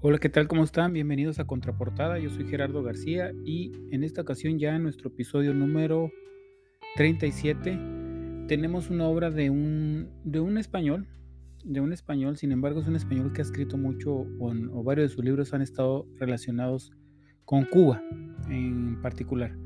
Hola, ¿qué tal? ¿Cómo están? Bienvenidos a Contraportada. Yo soy Gerardo García y en esta ocasión ya en nuestro episodio número 37 tenemos una obra de un, de un español, de un español, sin embargo es un español que ha escrito mucho o, varios de sus libros han estado relacionados con Cuba en particular.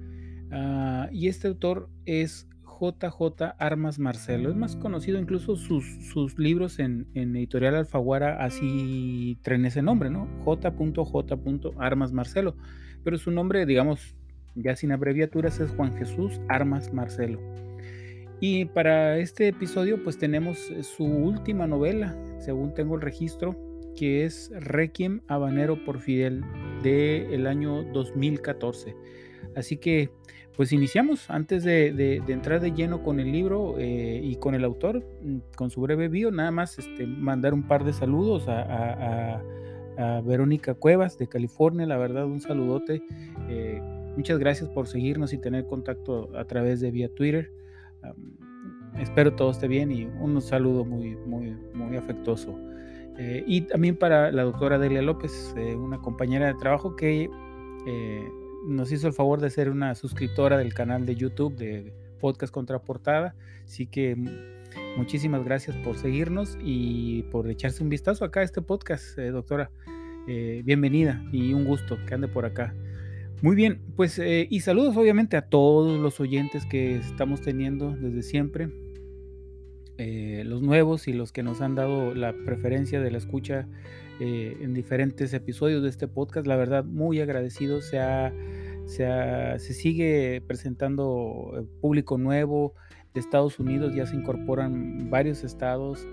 Ah, y este autor es JJ Armas Marcelo. Es más conocido incluso sus, sus libros en, Editorial Alfaguara, así traen ese nombre, ¿no? J.J. Armas Marcelo. Pero su nombre, digamos, ya sin abreviaturas, es Juan Jesús Armas Marcelo. Y para este episodio, pues tenemos su última novela, según tengo el registro, que es Requiem Habanero por Fidel, del el año 2014. Así que pues iniciamos. Antes de, entrar de lleno con el libro eh, y con el autor, mm, con su breve bio, nada más este, mandar un par de saludos a, Verónica Cuevas de California. La verdad, un saludote. Eh, muchas gracias por seguirnos y tener contacto a través de vía Twitter. espero todo esté bien y un saludo muy, muy, muy afectuoso. Eh, y también para la doctora Delia López, una compañera de trabajo que nos hizo el favor de ser una suscriptora del canal de YouTube de Podcast Contraportada. Así que muchísimas gracias por seguirnos y por echarse un vistazo acá a este podcast, eh, doctora. Eh, bienvenida y un gusto que ande por acá. Muy bien, pues eh, y saludos obviamente a todos los oyentes que estamos teniendo desde siempre, los nuevos y los que nos han dado la preferencia de la escucha eh, en diferentes episodios de este podcast. La verdad, muy agradecido. Se, se, sigue presentando eh, público nuevo de Estados Unidos. Ya se incorporan varios estados,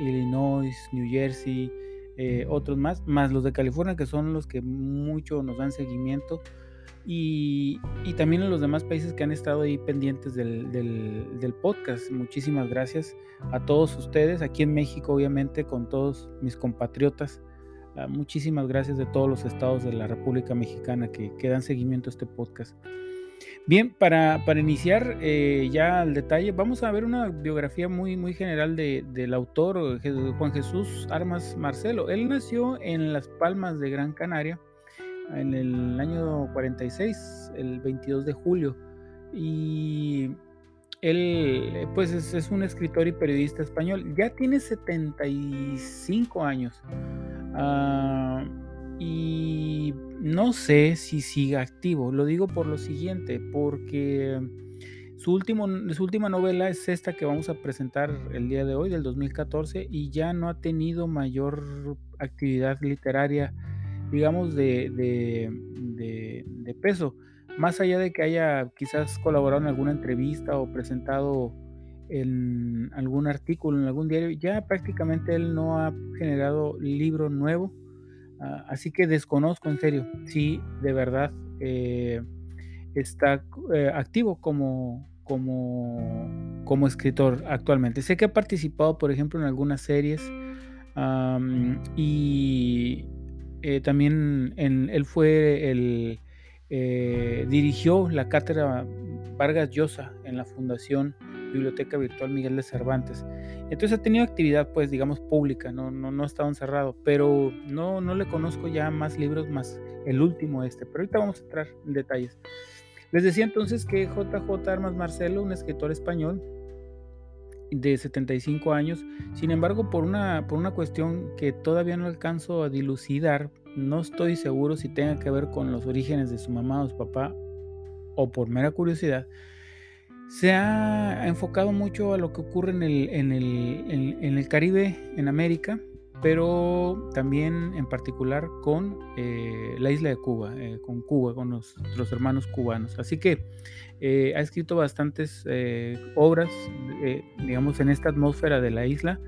Illinois, New Jersey, eh, otros más, más los de California, que son los que mucho nos dan seguimiento y, también a los demás países que han estado ahí pendientes del, podcast. Muchísimas gracias a todos ustedes, aquí en México obviamente con todos mis compatriotas. Ah, muchísimas gracias de todos los estados de la República Mexicana que, dan seguimiento a este podcast. Bien, para, iniciar eh, ya al detalle, vamos a ver una biografía muy, muy general del autor Juan Jesús Armas Marcelo. Él nació en Las Palmas de Gran Canaria en el año 46, el 22 de julio. Y él, pues, es, un escritor y periodista español. Ya tiene 75 años. Ah, y no sé si siga activo. Lo digo por lo siguiente, porque su, último, su última novela es esta que vamos a presentar el día de hoy, del 2014, y ya no ha tenido mayor actividad literaria digamos, de, de, peso. Más allá de que haya quizás colaborado en alguna entrevista o presentado en algún artículo, en algún diario, ya prácticamente él no ha generado libro nuevo. Ah, así que desconozco en serio si de verdad eh, está eh, activo como, como, como escritor actualmente. Sé que ha participado, por ejemplo, en algunas series y, eh, también él fue el, eh, dirigió la cátedra Vargas Llosa en la Fundación Biblioteca Virtual Miguel de Cervantes. Entonces ha tenido actividad, pues, digamos, pública, no, no, no ha estado encerrado, pero no, no le conozco ya más libros más el último este, pero ahorita vamos a entrar en detalles. Les decía entonces que JJ Armas Marcelo, un escritor español, de 75 años. Sin embargo, por una, por una cuestión que todavía no alcanzo a dilucidar, no estoy seguro si tenga que ver con los orígenes de su mamá o su papá o por mera curiosidad, se ha enfocado mucho a lo que ocurre en el, en el, en el Caribe, en América, pero también en particular con eh, la isla de Cuba, eh, con Cuba, con nuestros hermanos cubanos. Así que eh, ha escrito bastantes obras, digamos, en esta atmósfera de la isla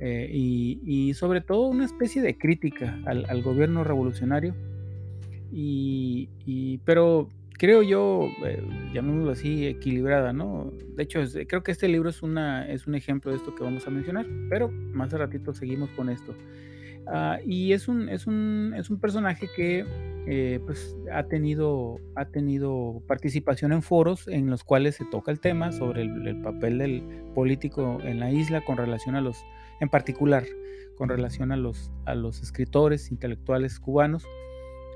y, sobre todo una especie de crítica al, gobierno revolucionario. Y, pero creo yo, llamémoslo así, equilibrada, ¿no? De hecho, creo que este libro es, una, es un ejemplo de esto que vamos a mencionar, pero más a ratito seguimos con esto. Ah, y es un, es, un, es un personaje que eh, pues, ha, tenido, ha tenido participación en foros en los cuales se toca el tema sobre el, papel del político en la isla con relación a los en particular con relación a los, a los escritores intelectuales cubanos.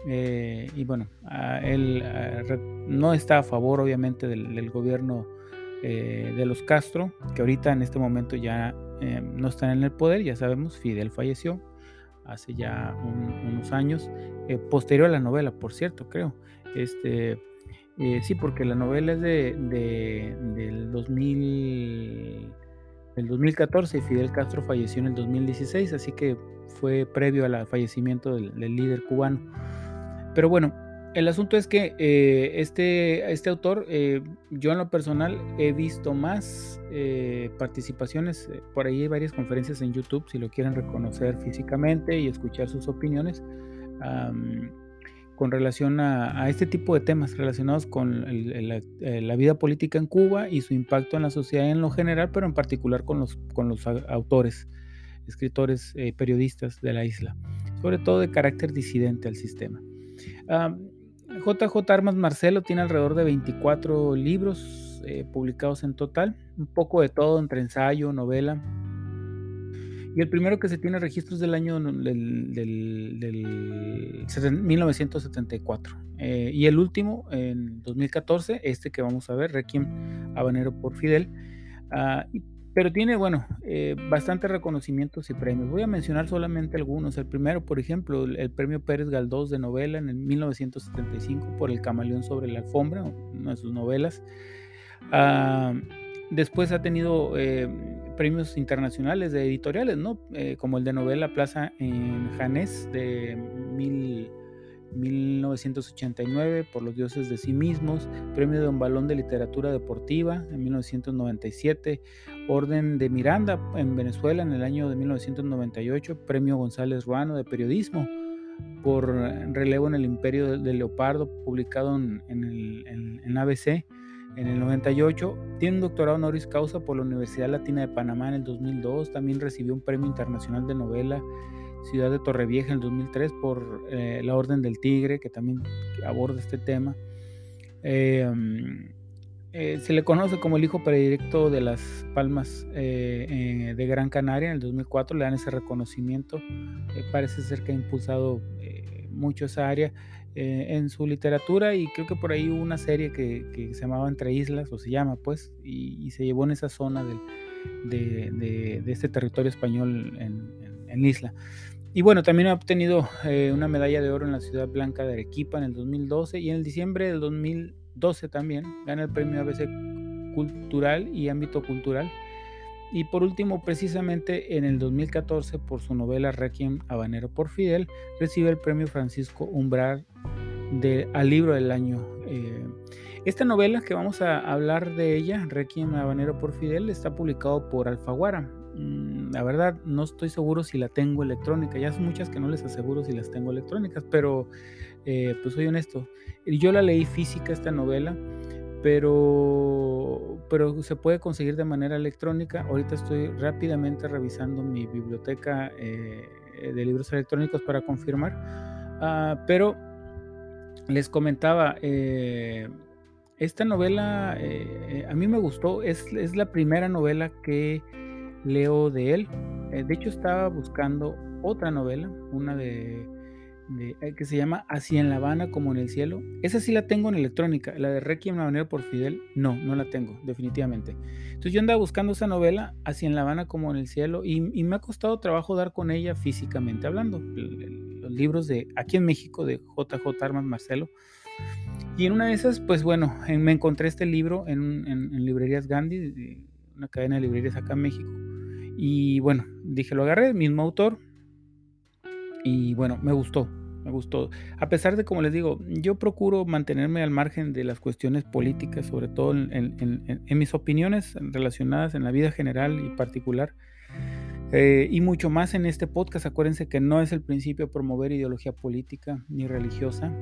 Eh, y bueno, él no está a favor obviamente del, gobierno eh, de los Castro, que ahorita en este momento ya eh, no están en el poder, ya sabemos, Fidel falleció hace ya unos años, posterior a la novela, por cierto, creo. Este, sí, porque la novela es de, del 2000 el 2014 y Fidel Castro falleció en el 2016, así que fue previo al fallecimiento del, líder cubano. Pero bueno, el asunto es que eh, este, este autor, eh, yo en lo personal he visto más eh, participaciones, por ahí hay varias conferencias en YouTube, si lo quieren reconocer físicamente y escuchar sus opiniones con relación a, este tipo de temas relacionados con eh, la, vida política en Cuba y su impacto en la sociedad en lo general, pero en particular con los, con los autores, escritores, periodistas de la isla, sobre todo de carácter disidente al sistema. JJ Armas Marcelo tiene alrededor de 24 libros eh, publicados en total, un poco de todo entre ensayo, novela, y el primero que se tiene registros del año del, 1974. Eh, y el último en 2014, este que vamos a ver, Requiem Habanero por Fidel. Ah, pero tiene, bueno, eh, bastantes reconocimientos y premios. Voy a mencionar solamente algunos. El primero, por ejemplo, el, premio Pérez Galdós de novela en el 1975 por El camaleón sobre la alfombra, una de sus novelas. Ah, después ha tenido eh, premios internacionales de editoriales, ¿no? Eh, como el de novela Plaza en Janés de 1989 por Los dioses de sí mismos, premio de un balón de literatura deportiva en 1997, Orden de Miranda en Venezuela en el año de 1998, premio González Ruano de periodismo por relevo en el Imperio del Leopardo, publicado en, el, ABC en el 98. Tiene un doctorado honoris causa por la Universidad Latina de Panamá en el 2002. También recibió un premio internacional de novela Ciudad de Torrevieja en el 2003 por eh, La Orden del Tigre, que también aborda este tema. Eh, eh, se le conoce como el hijo predirecto de las Palmas de Gran Canaria. En el 2004 le dan ese reconocimiento. parece ser que ha impulsado mucho esa área. Eh, en su literatura y creo que por ahí hubo una serie que, se llamaba Entre Islas, o se llama pues, y, se llevó en esa zona de, este territorio español en, Isla. Y bueno, también ha obtenido eh, una medalla de oro en la Ciudad Blanca de Arequipa en el 2012 y en el diciembre del 2012 también gana el premio ABC Cultural y Ámbito Cultural. Y por último, precisamente en el 2014, por su novela Requiem Habanero por Fidel, recibe el premio Francisco Umbral de, al libro del año. Eh, esta novela que vamos a hablar de ella, Requiem Habanero por Fidel, está publicado por Alfaguara. Mm, la verdad, no estoy seguro si la tengo electrónica. Ya son muchas que no les aseguro si las tengo electrónicas, pero eh, pues soy honesto. Yo la leí física esta novela, pero, pero se puede conseguir de manera electrónica. Ahorita estoy rápidamente revisando mi biblioteca eh, de libros electrónicos para confirmar. Ah, pero les comentaba, eh, esta novela eh, a mí me gustó, es, es, la primera novela que leo de él. Eh, de hecho estaba buscando otra novela, una de, que se llama Así en La Habana como en el cielo. Esa sí la tengo en electrónica, la de Requiem manera por Fidel, no, no la tengo, definitivamente. Entonces yo andaba buscando esa novela, Así en La Habana como en el cielo, y, y me ha costado trabajo dar con ella físicamente hablando libros de aquí en México de JJ Armas Marcelo. Y en una de esas, pues bueno, me encontré este libro en, librerías Gandhi, una cadena de librerías acá en México. Y bueno, dije, lo agarré, mismo autor. Y bueno, me gustó, me gustó. A pesar de, como les digo, yo procuro mantenerme al margen de las cuestiones políticas, sobre todo en mis opiniones relacionadas en la vida general y particular. Eh, y mucho más en este podcast. Acuérdense que no es el principio promover ideología política ni religiosa.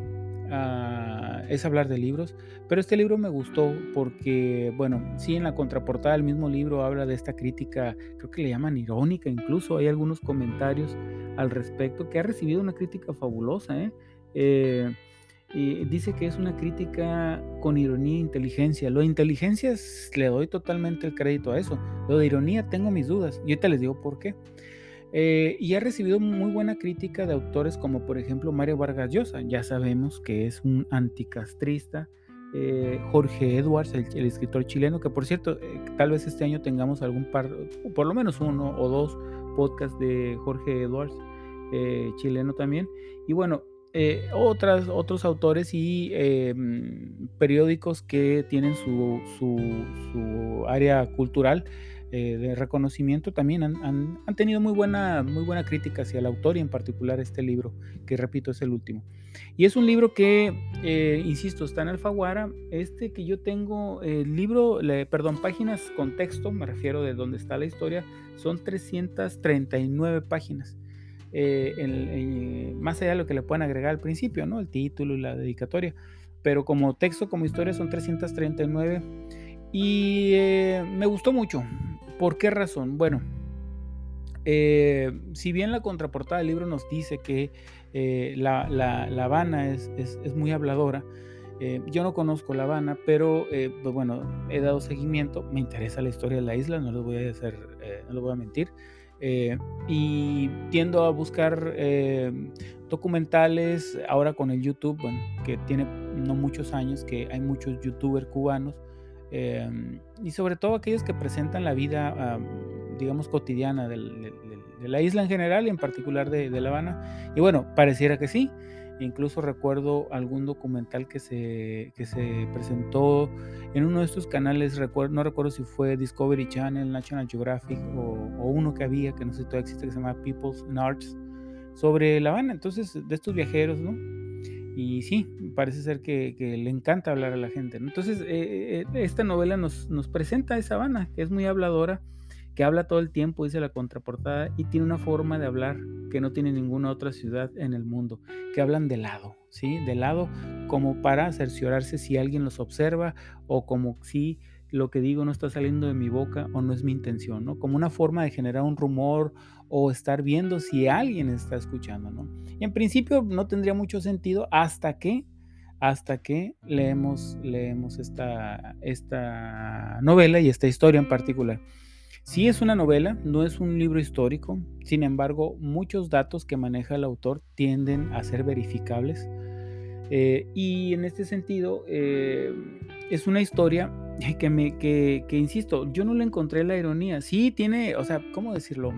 Es hablar de libros. Pero este libro me gustó porque, bueno, sí, en la contraportada del mismo libro habla de esta crítica, creo que le llaman irónica incluso. Hay algunos comentarios al respecto que ha recibido una crítica fabulosa. ¿eh? Eh, y dice que es una crítica con ironía e inteligencia. Lo de inteligencia le doy totalmente el crédito a eso. Lo de ironía tengo mis dudas y ahorita les digo por qué. Eh, y ha recibido muy buena crítica de autores como por ejemplo Mario Vargas Llosa. Ya sabemos que es un anticastrista. Eh, Jorge Edwards, el, escritor chileno, que por cierto, eh, tal vez este año tengamos algún par, por lo menos uno o dos podcasts de Jorge Edwards, chileno también. Y bueno, eh, otras, otros autores y em, periódicos que tienen su, su, área cultural eh, de reconocimiento también han, han, tenido muy buena, muy buena crítica hacia el autor y en particular este libro, que repito es el último. Y es un libro que, eh, insisto, está en Alfaguara. Este que yo tengo, el libro, perdón, páginas con texto, me refiero de dónde está la historia, son 339 páginas. Eh, más allá de lo que le pueden agregar al principio, ¿no? El título y la dedicatoria. Pero como texto, como historia, son 339. Y eh, me gustó mucho. ¿Por qué razón? Bueno, eh, si bien la contraportada del libro nos dice que la, la, Habana es, es, muy habladora, yo no conozco La Habana, pero pues bueno, he dado seguimiento, me interesa la historia de la isla, no les voy a, hacer, no les voy a mentir. Eh, y tiendo a buscar eh, documentales ahora con el YouTube, que tiene no muchos años, que hay muchos youtubers cubanos eh, y sobre todo aquellos que presentan la vida, digamos, cotidiana de la isla en general y en particular de, La Habana. Y bueno, pareciera que sí. Incluso recuerdo algún documental que se, que se presentó en uno de estos canales, recuerdo, no recuerdo si fue Discovery Channel, National Geographic o, uno que había, que no sé si todavía existe, que se llama People's in Arts, sobre La Habana, entonces de estos viajeros, ¿no? Y sí, parece ser que, le encanta hablar a la gente. Entonces, eh, eh, esta novela nos, nos presenta a esa Habana, que es muy habladora, que habla todo el tiempo, dice la contraportada, y tiene una forma de hablar que no tiene ninguna otra ciudad en el mundo, que hablan de lado, ¿sí? De lado como para cerciorarse si alguien los observa o como si lo que digo no está saliendo de mi boca o no es mi intención, ¿no? Como una forma de generar un rumor o estar viendo si alguien está escuchando, ¿no? Y en principio no tendría mucho sentido hasta que hasta que leemos, leemos esta, esta novela y esta historia en particular. Sí es una novela, no es un libro histórico, sin embargo, muchos datos que maneja el autor tienden a ser verificables. Eh, y en este sentido, eh, es una historia que, me, que, insisto, yo no le encontré la ironía. Sí tiene, o sea, ¿cómo decirlo?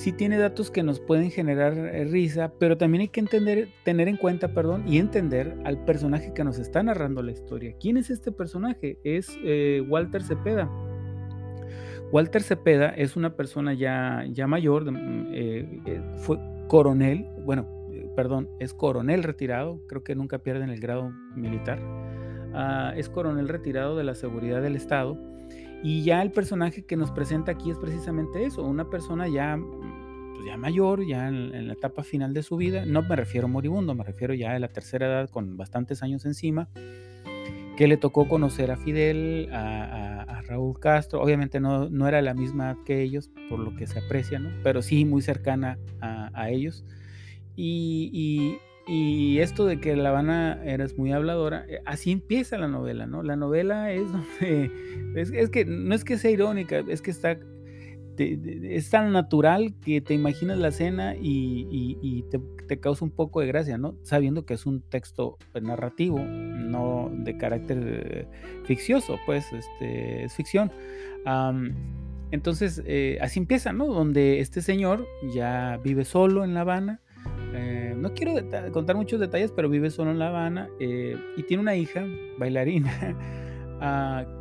Sí tiene datos que nos pueden generar eh, risa, pero también hay que entender, tener en cuenta, perdón, y entender al personaje que nos está narrando la historia. ¿Quién es este personaje? Es Walter Cepeda Walter Cepeda es una persona ya, ya mayor, mm, eh, eh, fue coronel, bueno, eh, perdón, es coronel retirado, creo que nunca pierden el grado militar, ah, es coronel retirado de la seguridad del Estado y ya el personaje que nos presenta aquí es precisamente eso, una persona ya, pues ya mayor, ya en, la etapa final de su vida, no me refiero moribundo, me refiero ya a la tercera edad con bastantes años encima, que le tocó conocer a Fidel, a, Raúl Castro. Obviamente no, no, era la misma que ellos, por lo que se aprecia, ¿no? pero sí muy cercana a, ellos. Y, y, esto de que La Habana eres muy habladora, eh, así empieza la novela, ¿no? La novela es donde, es, es que no es que sea irónica, es que está es tan natural que te imaginas la escena y, te, causa un poco de gracia, ¿no? Sabiendo que es un texto pues, narrativo, no de carácter eh, ficcioso, pues este, es ficción. entonces, eh, así empieza, ¿no? Donde este señor ya vive solo en La Habana. Eh, no quiero contar muchos detalles, pero vive solo en La Habana y tiene una hija, bailarina.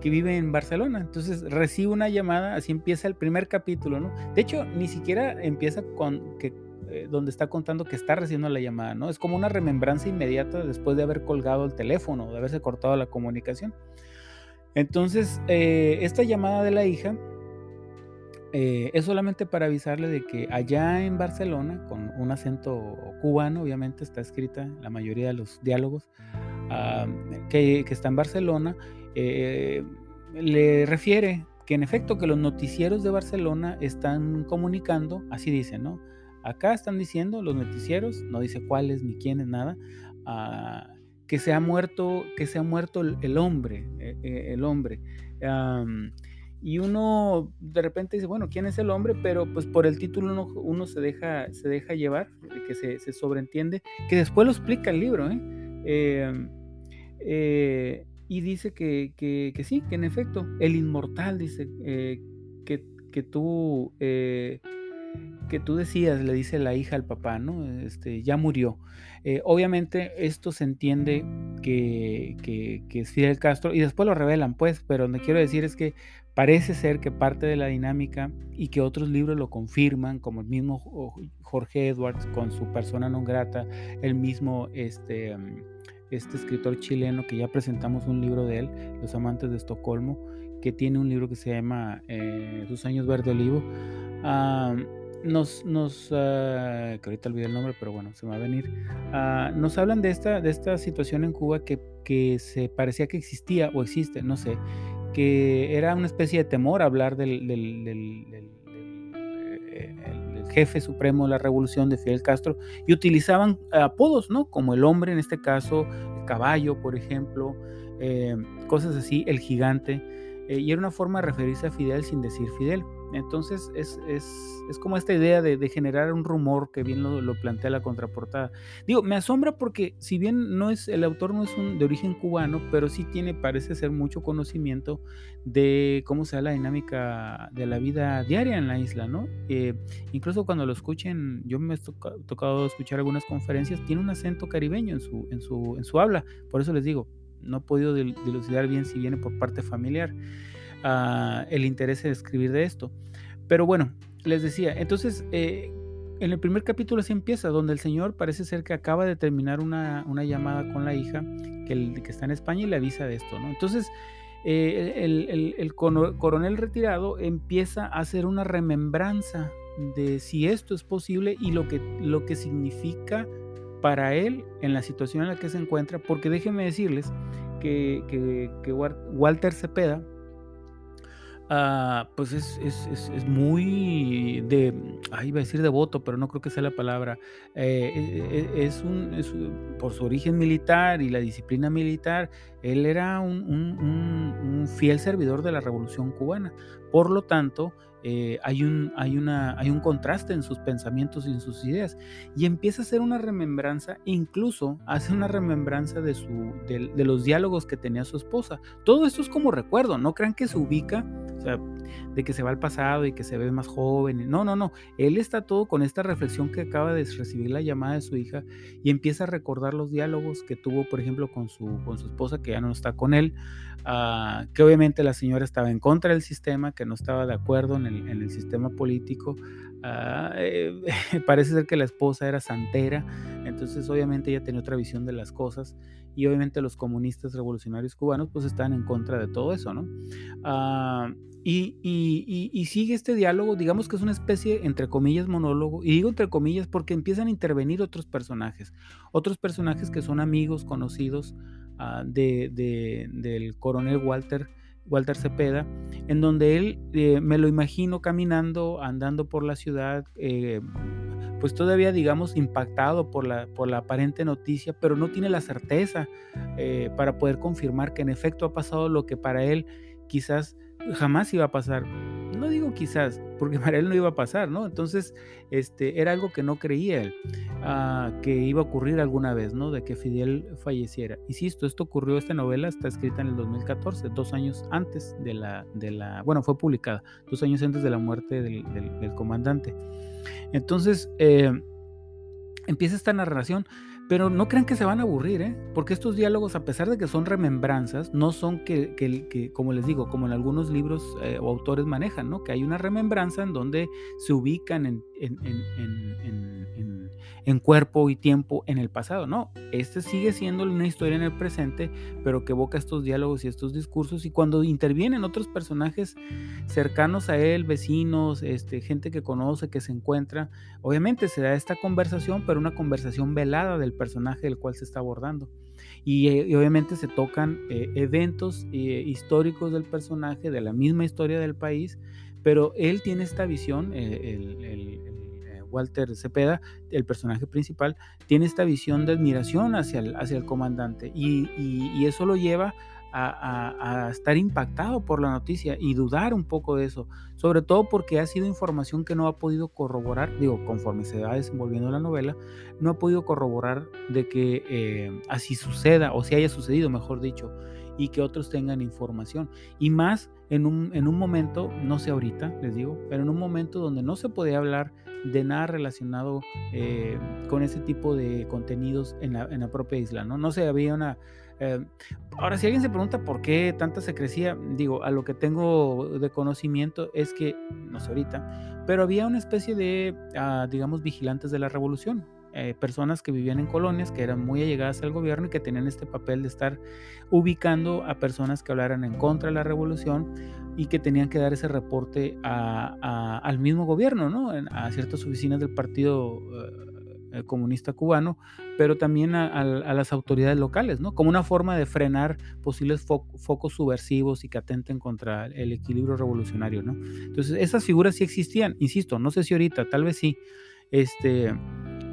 que vive en Barcelona. Entonces recibe una llamada, así empieza el primer capítulo, ¿no? De hecho, ni siquiera empieza con que eh, donde está contando que está recibiendo la llamada, ¿no? Es como una remembranza inmediata después de haber colgado el teléfono, de haberse cortado la comunicación. Entonces, eh, esta llamada de la hija eh, es solamente para avisarle de que allá en Barcelona, con un acento cubano, obviamente está escrita la mayoría de los diálogos, ah, que, que, está en Barcelona, eh, le refiere que en efecto que los noticieros de Barcelona están comunicando, así dicen, ¿no? Acá están diciendo los noticieros, no dice cuáles ni quiénes, nada, ah, que se ha muerto, que se ha muerto el, hombre, el hombre. y uno de repente dice, bueno, ¿quién es el hombre? Pero pues por el título uno, uno se, deja, se deja llevar, que se, se, sobreentiende, que después lo explica el libro, ¿eh? Em, eh, y dice que, que, sí, que en efecto, el inmortal, dice, eh, que, que, tú, eh, que tú decías, le dice la hija al papá, ¿no? Este, ya murió. obviamente esto se entiende que, que, es Fidel Castro y después lo revelan, pues, pero lo que quiero decir es que parece ser que parte de la dinámica y que otros libros lo confirman, como el mismo Jorge Edwards con su persona non grata, el mismo este, este escritor chileno que ya presentamos un libro de él, Los Amantes de Estocolmo, que tiene un libro que se llama eh, Sus años verde olivo. Ah, nos, nos ah, que ahorita olvidé el nombre, pero bueno, se va a venir. Ah, nos hablan de esta, de esta situación en Cuba que, que se parecía que existía o existe, no sé, que era una especie de temor hablar del, del, del jefe supremo de la revolución de Fidel Castro y utilizaban apodos, ¿no? Como el hombre, en este caso, el caballo, por ejemplo, eh, cosas así, el gigante, eh, y era una forma de referirse a Fidel sin decir Fidel. Entonces es, como esta idea de, generar un rumor que bien lo, plantea la contraportada. Digo, me asombra porque si bien no es, el autor no es un, de origen cubano, pero sí tiene, parece ser mucho conocimiento de cómo se da la dinámica de la vida diaria en la isla, ¿no? Eh, incluso cuando lo escuchen, yo me he tocado, escuchar algunas conferencias, tiene un acento caribeño en su, en su, en su habla, por eso les digo, no he podido dilucidar bien si viene por parte familiar el interés de escribir de esto. Pero bueno, les decía, entonces eh, en el primer capítulo así empieza, donde el señor parece ser que acaba de terminar una, llamada con la hija que, que, está en España y le avisa de esto, ¿no? Entonces, eh, el, el, coronel retirado empieza a hacer una remembranza de si esto es posible y lo que, lo que significa para él en la situación en la que se encuentra, porque déjenme decirles que, que, que Walter Cepeda, Ah, pues es, muy de, ahí iba a decir devoto, pero no creo que sea la palabra. Eh, e, e, es, un, por su origen militar y la disciplina militar, él era un fiel servidor de la revolución cubana. Por lo tanto, eh, hay, un, hay, una, hay un contraste en sus pensamientos y en sus ideas. Y empieza a hacer una remembranza, incluso hace una remembranza de, su, de, los diálogos que tenía su esposa. Todo esto es como recuerdo, no crean que se ubica, de que se va al pasado y que se ve más joven. No, no, no. Él está todo con esta reflexión que acaba de recibir la llamada de su hija y empieza a recordar los diálogos que tuvo, por ejemplo, con su, con su esposa, que ya no está con él, ah, que obviamente la señora estaba en contra del sistema, que no estaba de acuerdo en el, en el sistema político. Ah, eh, parece ser que la esposa era santera, entonces obviamente ella tenía otra visión de las cosas y obviamente los comunistas revolucionarios cubanos pues están en contra de todo eso, ¿no? Ah, y, y, y, sigue este diálogo, digamos que es una especie, entre comillas, monólogo, y digo entre comillas porque empiezan a intervenir otros personajes, otros personajes que son amigos, conocidos uh, de, de, del coronel Walter Walter Cepeda, en donde él eh, me lo imagino caminando, andando por la ciudad, eh, pues todavía digamos impactado por la, por la aparente noticia, pero no tiene la certeza eh, para poder confirmar que en efecto ha pasado lo que para él quizás jamás iba a pasar. No digo quizás, porque para él no iba a pasar, ¿no? Entonces, este, era algo que no creía él, ah, que iba a ocurrir alguna vez, ¿no? De que Fidel falleciera. Insisto, esto ocurrió, esta novela está escrita en el 2014, dos años antes de la, de la bueno, fue publicada, dos años antes de la muerte del, del, comandante. Entonces, eh, empieza esta narración pero no crean que se van a aburrir, ¿eh? porque estos diálogos, a pesar de que son remembranzas, no son que, que, como les digo, como en algunos libros eh, o autores manejan, ¿no? que hay una remembranza en donde se ubican en, en, en cuerpo y tiempo en el pasado. No, este sigue siendo una historia en el presente, pero que evoca estos diálogos y estos discursos. Y cuando intervienen otros personajes cercanos a él, vecinos, este, gente que conoce, que se encuentra, obviamente se da esta conversación, pero una conversación velada del personaje del cual se está abordando. Y, eh, obviamente se tocan eh, eventos eh, históricos del personaje, de la misma historia del país, pero él tiene esta visión, el Walter Cepeda, el personaje principal, tiene esta visión de admiración hacia el, hacia el comandante y, eso lo lleva a, estar impactado por la noticia y dudar un poco de eso, sobre todo porque ha sido información que no ha podido corroborar, digo, conforme se va desenvolviendo la novela, no ha podido corroborar de que eh, así suceda o si haya sucedido, mejor dicho y que otros tengan información. Y más en un, en un momento, no sé ahorita, les digo, pero en un momento donde no se podía hablar de nada relacionado eh, con ese tipo de contenidos en la, en la, propia isla, ¿no? No se había una... Eh, ahora, si alguien se pregunta por qué tanta se crecía, digo, a lo que tengo de conocimiento es que, no sé ahorita, pero había una especie de, ah, digamos, vigilantes de la revolución, eh, personas que vivían en colonias, que eran muy allegadas al gobierno y que tenían este papel de estar ubicando a personas que hablaran en contra de la revolución y que tenían que dar ese reporte al mismo gobierno, ¿no? a ciertas oficinas del Partido eh, Comunista Cubano, pero también a, las autoridades locales, ¿no? Como una forma de frenar posibles focos subversivos y que atenten contra el equilibrio revolucionario, ¿no? Entonces, esas figuras sí existían, insisto, no sé si ahorita, tal vez sí. Este,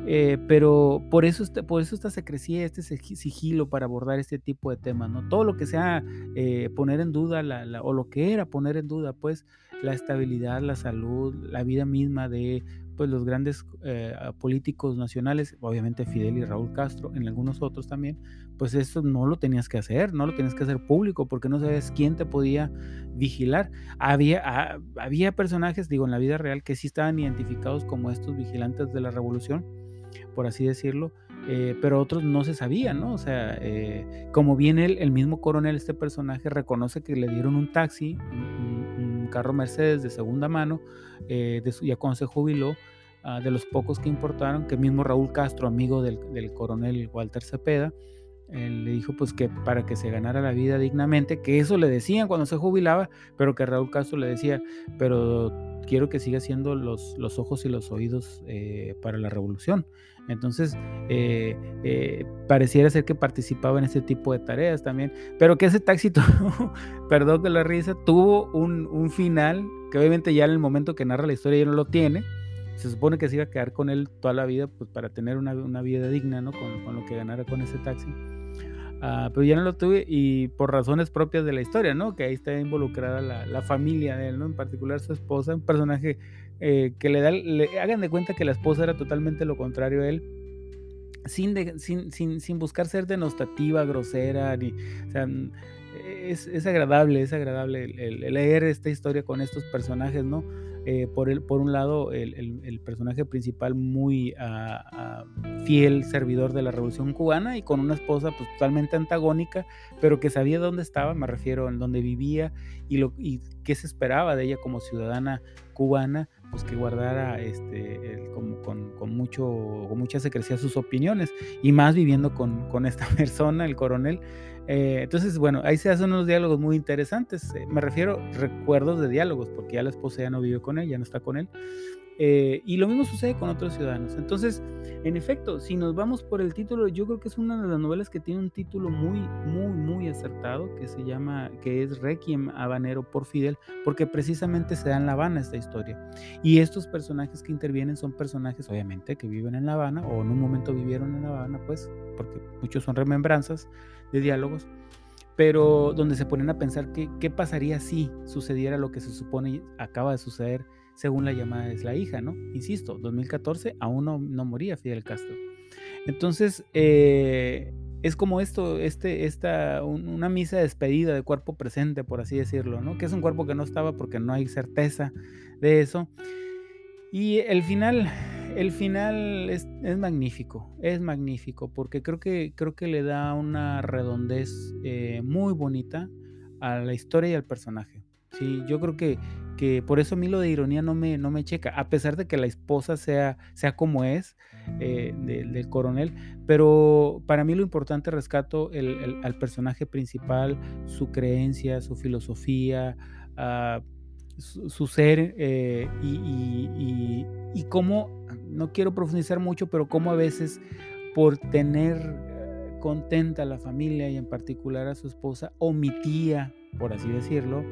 eh, pero por eso, por eso esta secrecía, este sigilo para abordar este tipo de temas, ¿no? Todo lo que sea eh, poner en duda, o lo que era poner en duda, pues, la estabilidad, la salud, la vida misma de pues, los grandes eh, políticos nacionales, obviamente Fidel y Raúl Castro, en algunos otros también, pues eso no lo tenías que hacer, no lo tenías que hacer público, porque no sabes quién te podía vigilar. Había, ah, había personajes, digo, en la vida real que sí estaban identificados como estos vigilantes de la revolución, por así decirlo, eh, pero otros no se sabían, ¿no? O sea, eh, como bien el, el mismo coronel, este personaje, reconoce que le dieron un taxi, un, carro Mercedes de segunda mano, eh, de ya cuando se jubiló, ah, de los pocos que importaron, que mismo Raúl Castro, amigo del, del coronel Walter Cepeda, le dijo pues que para que se ganara la vida dignamente, que eso le decían cuando se jubilaba, pero que Raúl Castro le decía, pero quiero que siga siendo los, los ojos y los oídos eh, para la revolución. Entonces, eh, eh, pareciera ser que participaba en ese tipo de tareas también, pero que ese taxi, perdón que la risa, tuvo un, un, final que obviamente ya en el momento que narra la historia ya no lo tiene. Se supone que se iba a quedar con él toda la vida pues, para tener una, una vida digna ¿no? con, con lo que ganara con ese taxi Ah, pero ya no lo tuve y por razones propias de la historia, ¿no? Que ahí está involucrada la, familia de él, ¿no? En particular su esposa, un personaje eh, que le da, le, hagan de cuenta que la esposa era totalmente lo contrario a él, sin, sin, sin, sin, buscar ser denostativa, grosera, ni, o sea, es, es agradable, es agradable el, leer esta historia con estos personajes, ¿no? Eh, por, el, por un lado, el, el, personaje principal muy ah, ah, fiel servidor de la Revolución Cubana y con una esposa pues, totalmente antagónica, pero que sabía dónde estaba, me refiero, en dónde vivía y, lo, y qué se esperaba de ella como ciudadana cubana, pues que guardara este, con, con, mucho, con mucha secrecía sus opiniones y más viviendo con, con esta persona, el coronel. Eh, entonces, bueno, ahí se hacen unos diálogos muy interesantes. Eh, me refiero recuerdos de diálogos, porque ya la esposa ya no vive con él, ya no está con él. Eh, y lo mismo sucede con otros ciudadanos. Entonces, en efecto, si nos vamos por el título, yo creo que es una de las novelas que tiene un título muy, muy, muy acertado, que se llama, que es Requiem Habanero por Fidel, porque precisamente se da en La Habana esta historia. Y estos personajes que intervienen son personajes, obviamente, que viven en La Habana, o en un momento vivieron en La Habana, pues, porque muchos son remembranzas de diálogos, pero donde se ponen a pensar qué, qué pasaría si sucediera lo que se supone acaba de suceder según la llamada es la hija, ¿no? Insisto, 2014 aún no, no moría Fidel Castro. Entonces, eh, es como esto, este, esta, una misa de despedida de cuerpo presente, por así decirlo, ¿no? Que es un cuerpo que no estaba porque no hay certeza de eso. Y el final, el final es, magnífico, es magnífico, porque creo que, creo que le da una redondez eh, muy bonita a la historia y al personaje. Sí, yo creo que, que por eso a mí lo de ironía no me, no me checa, a pesar de que la esposa sea, sea como es eh, del coronel, pero para mí lo importante rescato el, al personaje principal, su creencia, su filosofía, uh, su, ser eh, y, y, y, cómo, no quiero profundizar mucho, pero cómo a veces por tener eh, contenta a la familia y en particular a su esposa, omitía, por así decirlo,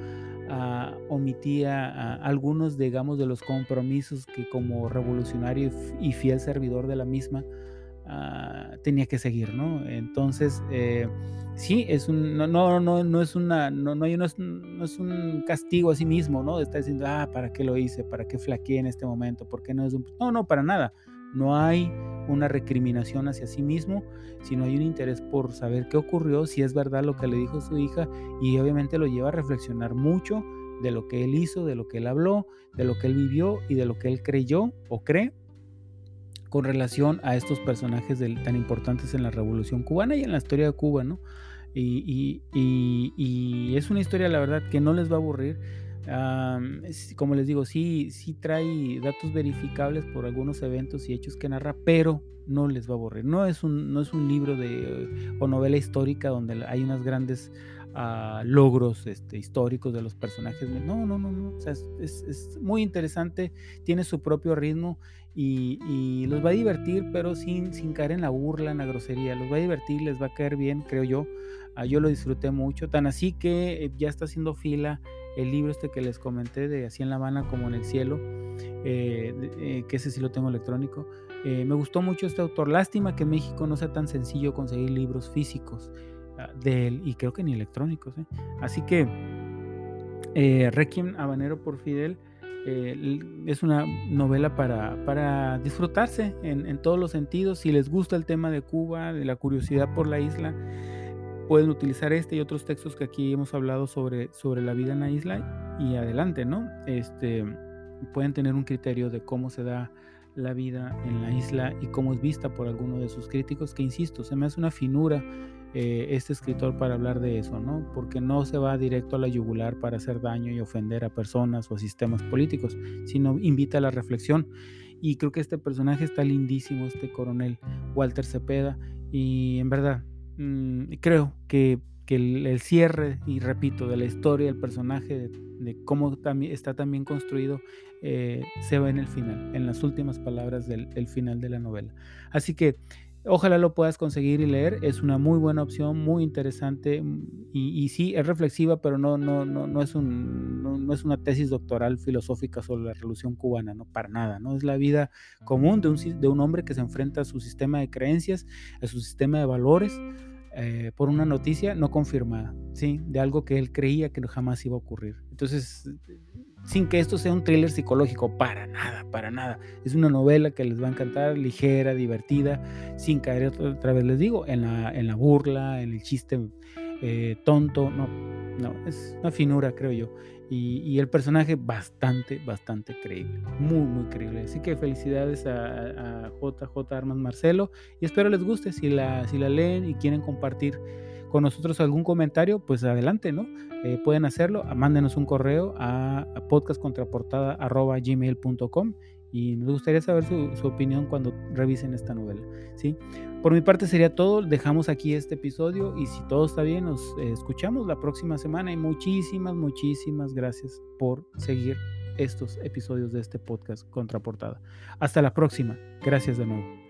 ah, omitía ah, algunos, digamos, de los compromisos que como revolucionario y fiel servidor de la misma tenía que seguir, ¿no? Entonces, eh, sí, es un, no, no, no, no es una, no, no, hay, no, es, no es un castigo a sí mismo, ¿no? Estar diciendo, ah, ¿para qué lo hice? ¿Para qué flaqueé en este momento? ¿Por qué no es un... No, no, para nada. No hay una recriminación hacia sí mismo, sino hay un interés por saber qué ocurrió, si es verdad lo que le dijo su hija y obviamente lo lleva a reflexionar mucho de lo que él hizo, de lo que él habló, de lo que él vivió y de lo que él creyó o cree con relación a estos personajes tan importantes en la Revolución cubana y en la historia de Cuba, ¿no? Y, y es una historia, la verdad, que no les va a aburrir como les digo, sí, sí trae datos verificables por algunos eventos y hechos que narra, pero no les va a aburrir. No es un, no es un libro de, o novela histórica donde hay unos grandes ah, logros este, históricos de los personajes. No, no, no, no. es, muy interesante, tiene su propio ritmo y, los va a divertir, pero sin, sin caer en la burla, en la grosería. Los va a divertir, les va a caer bien, creo yo. Ah, yo lo disfruté mucho, tan así que eh, ya está haciendo fila el libro este que les comenté de Así en La Habana como en el cielo, eh, eh, que ese sí lo tengo electrónico. Eh, me gustó mucho este autor. Lástima que en México no sea tan sencillo conseguir libros físicos ah, de él y creo que ni electrónicos. Así que Requiem Habanero por Fidel es una novela para, para disfrutarse en, en todos los sentidos. Si les gusta el tema de Cuba, de la curiosidad por la isla, pueden utilizar este y otros textos que aquí hemos hablado sobre, sobre la vida en la isla y adelante, ¿no? Este, pueden tener un criterio de cómo se da la vida en la isla y cómo es vista por alguno de sus críticos, que insisto, se me hace una finura eh, este escritor para hablar de eso, ¿no? Porque no se va directo a la yugular para hacer daño y ofender a personas o a sistemas políticos, sino invita a la reflexión. Y creo que este personaje está lindísimo, este coronel Walter Cepeda, y en verdad Mm, creo que, el, cierre, y repito, de la historia del personaje, de, cómo también está también construido, eh, se ve en el final, en las últimas palabras del, final de la novela. Así que ojalá lo puedas conseguir y leer. Es una muy buena opción, muy interesante mm, y, sí, es reflexiva, pero no, no, no, no, es un, no, es una tesis doctoral filosófica sobre la revolución cubana, no para nada. ¿no? Es la vida común de un, de un hombre que se enfrenta a su sistema de creencias, a su sistema de valores eh, por una noticia no confirmada, ¿sí? De algo que él creía que jamás iba a ocurrir. Entonces, sin que esto sea un thriller psicológico, para nada, para nada. Es una novela que les va a encantar, ligera, divertida, sin caer, otra vez les digo, en la, en la burla, en el chiste eh, tonto, no, no, es una finura, creo yo. Y, el personaje bastante, bastante creíble, muy, muy creíble. Así que felicidades a, JJ Armas Marcelo y espero les guste. Si la, si la leen y quieren compartir con nosotros algún comentario, pues adelante, ¿no? Eh, pueden hacerlo, mándenos un correo a, podcastcontraportada.gmail.com y nos gustaría saber su, su, opinión cuando revisen esta novela, ¿sí? Por mi parte sería todo. Dejamos aquí este episodio y si todo está bien, nos eh, escuchamos la próxima semana. Y muchísimas, muchísimas gracias por seguir estos episodios de este podcast Contraportada. Hasta la próxima. Gracias de nuevo.